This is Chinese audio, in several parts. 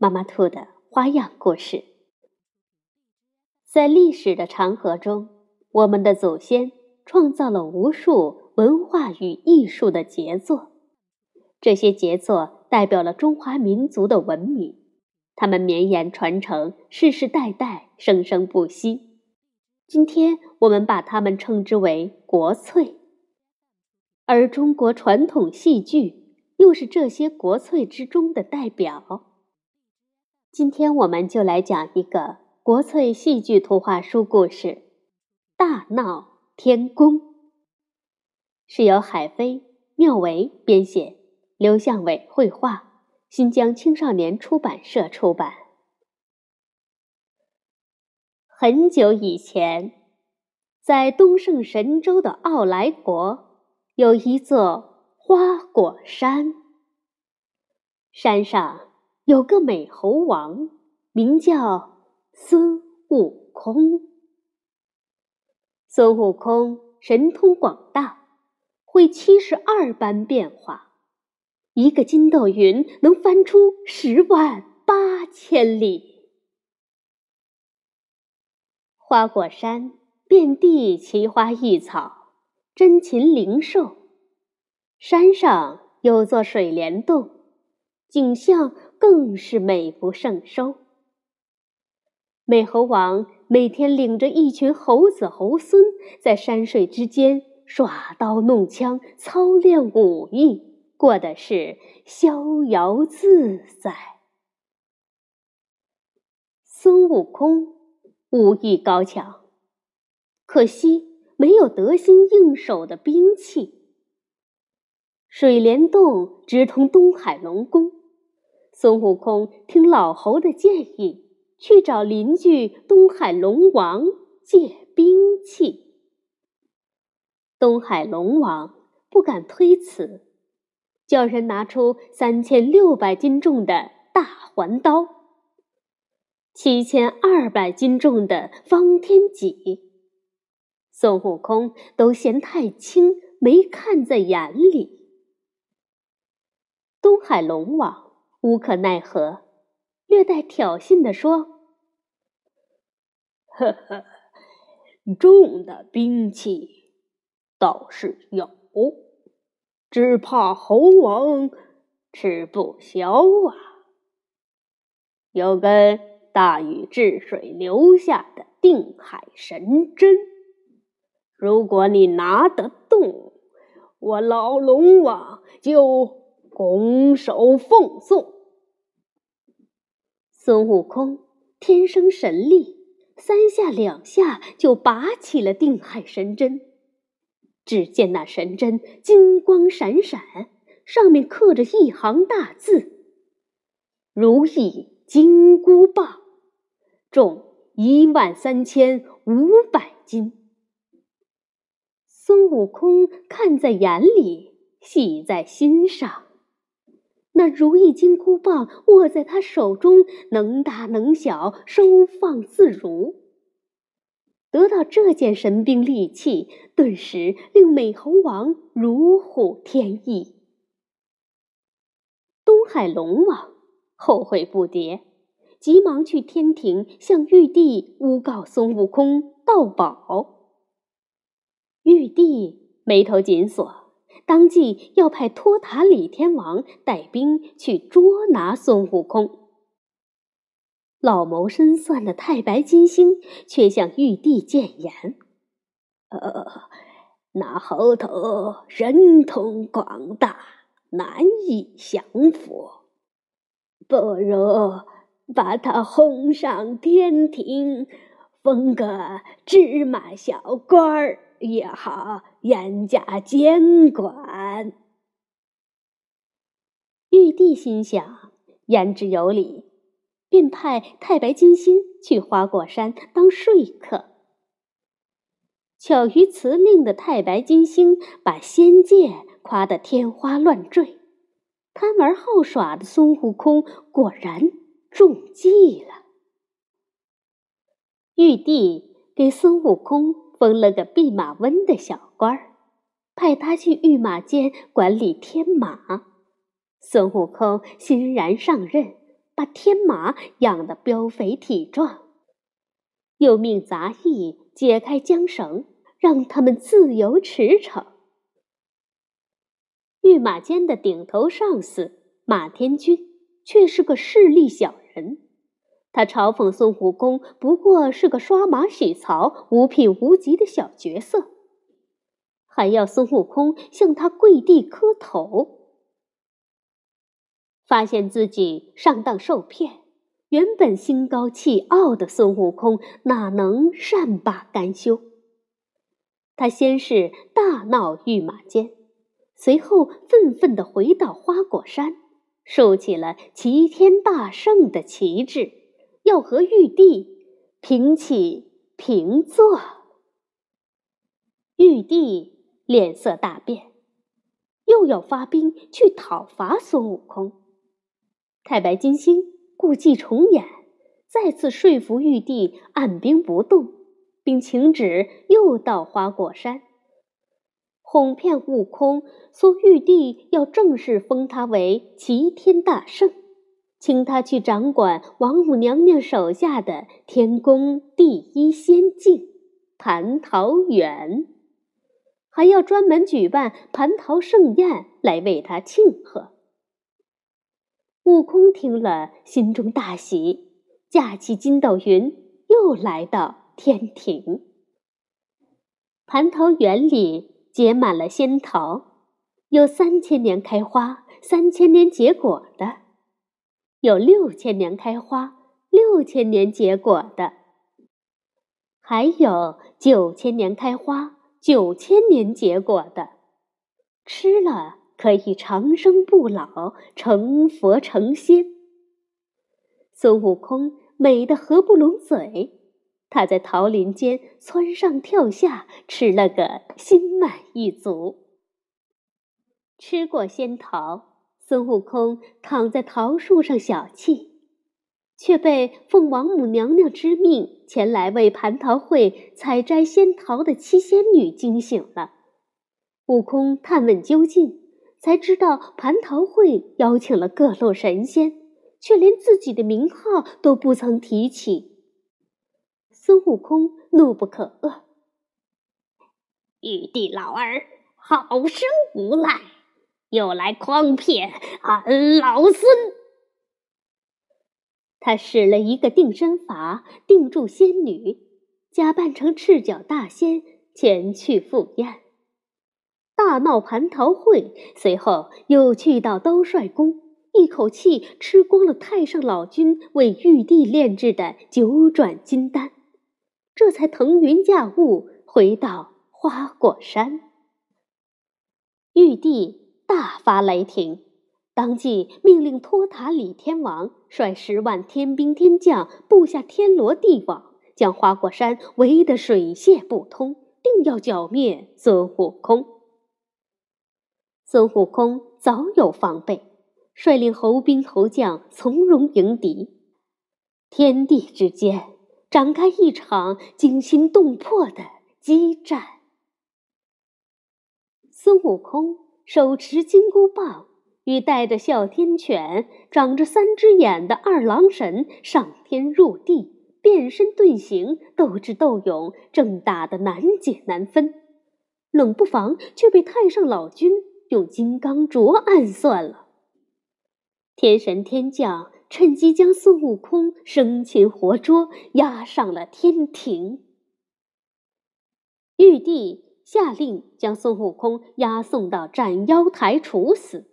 妈妈兔的花样故事。在历史的长河中，我们的祖先创造了无数文化与艺术的杰作，这些杰作代表了中华民族的文明，它们绵延传承，世世代代生生不息。今天我们把它们称之为国粹，而中国传统戏剧。又是这些国粹之中的代表。今天我们就来讲一个国粹戏剧图画书故事《大闹天宫》，是由海飞、缪维编写，刘向伟绘画，新疆青少年出版社出版。很久以前，在东胜神州的奥莱国，有一座。花果山，山上有个美猴王，名叫孙悟空。孙悟空神通广大，会七十二般变化，一个筋斗云能翻出十万八千里。花果山遍地奇花异草，珍禽灵兽。山上有座水帘洞，景象更是美不胜收。美猴王每天领着一群猴子猴孙，在山水之间耍刀弄枪，操练武艺，过的是逍遥自在。孙悟空武艺高强，可惜没有得心应手的兵器。水帘洞直通东海龙宫，孙悟空听老猴的建议，去找邻居东海龙王借兵器。东海龙王不敢推辞，叫人拿出三千六百斤重的大环刀，七千二百斤重的方天戟。孙悟空都嫌太轻，没看在眼里。东海龙王无可奈何，略带挑衅地说：“呵呵，重的兵器倒是有，只怕猴王吃不消啊。有根大禹治水留下的定海神针，如果你拿得动，我老龙王就……”拱手奉送。孙悟空天生神力，三下两下就拔起了定海神针。只见那神针金光闪闪，上面刻着一行大字：“如意金箍棒，重一万三千五百斤。”孙悟空看在眼里，喜在心上。那如意金箍棒握在他手中，能大能小，收放自如。得到这件神兵利器，顿时令美猴王如虎添翼。东海龙王后悔不迭，急忙去天庭向玉帝诬告孙悟空盗宝。玉帝眉头紧锁。当即要派托塔李天王带兵去捉拿孙悟空。老谋深算的太白金星却向玉帝谏言：“呃，那猴头神通广大，难以降服，不如把他轰上天庭，封个芝麻小官儿。”也好，严加监管。玉帝心想，言之有理，便派太白金星去花果山当说客。巧于辞令的太白金星把仙界夸得天花乱坠，贪玩好耍的孙悟空果然中计了。玉帝给孙悟空封了个弼马温的小官儿，派他去御马监管理天马。孙悟空欣然上任，把天马养得膘肥体壮，又命杂役解开缰绳，让他们自由驰骋。御马监的顶头上司马天君却是个势利小人，他嘲讽孙悟空不过是个刷马洗槽、无品无级的小角色，还要孙悟空向他跪地磕头。发现自己上当受骗，原本心高气傲的孙悟空哪能善罢甘休？他先是大闹御马监，随后愤愤地回到花果山，竖起了齐天大圣的旗帜，要和玉帝平起平坐。玉帝脸色大变，又要发兵去讨伐孙悟空。太白金星故伎重演，再次说服玉帝按兵不动，并请旨又到花果山，哄骗悟空说玉帝要正式封他为齐天大圣，请他去掌管王母娘娘手下的天宫第一仙境蟠桃园，还要专门举办蟠桃盛宴来为他庆贺。悟空听了，心中大喜，驾起筋斗云，又来到天庭。蟠桃园里结满了仙桃，有三千年开花、三千年结果的，有六千年开花、六千年结果的，还有九千年开花、九千年结果的，吃了。可以长生不老，成佛成仙。孙悟空美得合不拢嘴，他在桃林间蹿上跳下，吃了个心满意足。吃过仙桃，孙悟空躺在桃树上小憩，却被奉王母娘娘之命前来为蟠桃会采摘仙桃的七仙女惊醒了。悟空探问究竟。才知道蟠桃会邀请了各路神仙，却连自己的名号都不曾提起。孙悟空怒不可遏：“玉帝老儿好生无赖，又来诓骗俺老孙！”他使了一个定身法，定住仙女，假扮成赤脚大仙前去赴宴。大闹蟠桃会，随后又去到兜率宫，一口气吃光了太上老君为玉帝炼制的九转金丹，这才腾云驾雾回到花果山。玉帝大发雷霆，当即命令托塔李天王率十万天兵天将布下天罗地网，将花果山围得水泄不通，定要剿灭孙悟空。孙悟空早有防备，率领猴兵猴将从容迎敌，天地之间展开一场惊心动魄的激战。孙悟空手持金箍棒，与带着哮天犬、长着三只眼的二郎神上天入地，变身遁形，斗智斗勇，正打得难解难分，冷不防却被太上老君。用金刚镯暗算了，天神天将趁机将孙悟空生擒活捉，押上了天庭。玉帝下令将孙悟空押送到斩妖台处死，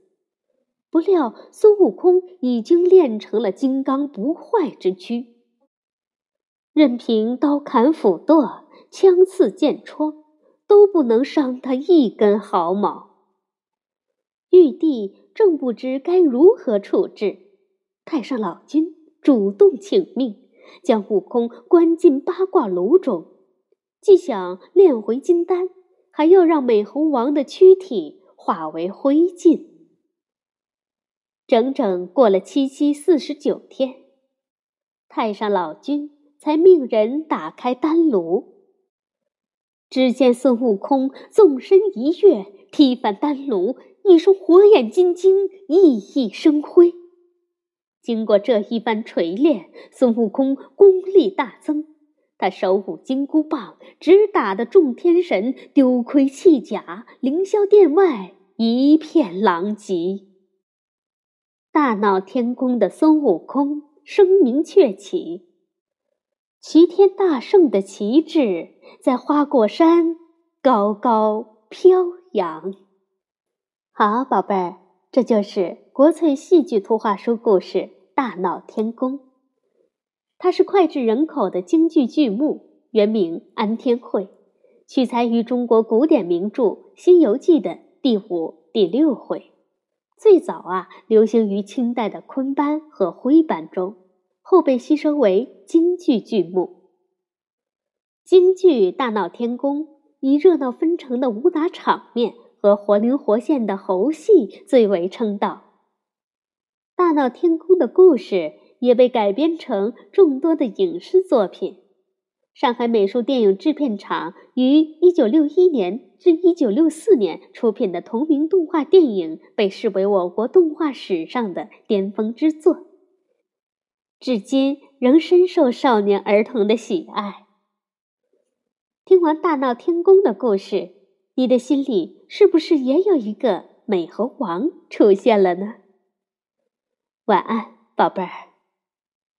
不料孙悟空已经练成了金刚不坏之躯，任凭刀砍斧剁、枪刺剑戳，都不能伤他一根毫毛。玉帝正不知该如何处置，太上老君主动请命，将悟空关进八卦炉中，既想炼回金丹，还要让美猴王的躯体化为灰烬。整整过了七七四十九天，太上老君才命人打开丹炉。只见孙悟空纵身一跃，踢翻丹炉，一双火眼金睛熠熠生辉。经过这一番锤炼，孙悟空功力大增。他手舞金箍棒，直打得众天神丢盔弃甲，凌霄殿外一片狼藉。大闹天宫的孙悟空声名鹊起，齐天大圣的旗帜在花果山高高飘扬。好，宝贝儿，这就是国粹戏剧图画书故事。大闹天宫，它是脍炙人口的京剧剧目，原名《安天会》，取材于中国古典名著《西游记》的第五、第六回。最早啊，流行于清代的昆班和徽班中，后被吸收为京剧剧目。京剧《大闹天宫》以热闹纷呈的武打场面和活灵活现的猴戏最为称道。大闹天宫的故事也被改编成众多的影视作品。上海美术电影制片厂于1961年至1964年出品的同名动画电影被视为我国动画史上的巅峰之作，至今仍深受少年儿童的喜爱。听完大闹天宫的故事，你的心里是不是也有一个美猴王出现了呢？晚安，宝贝儿。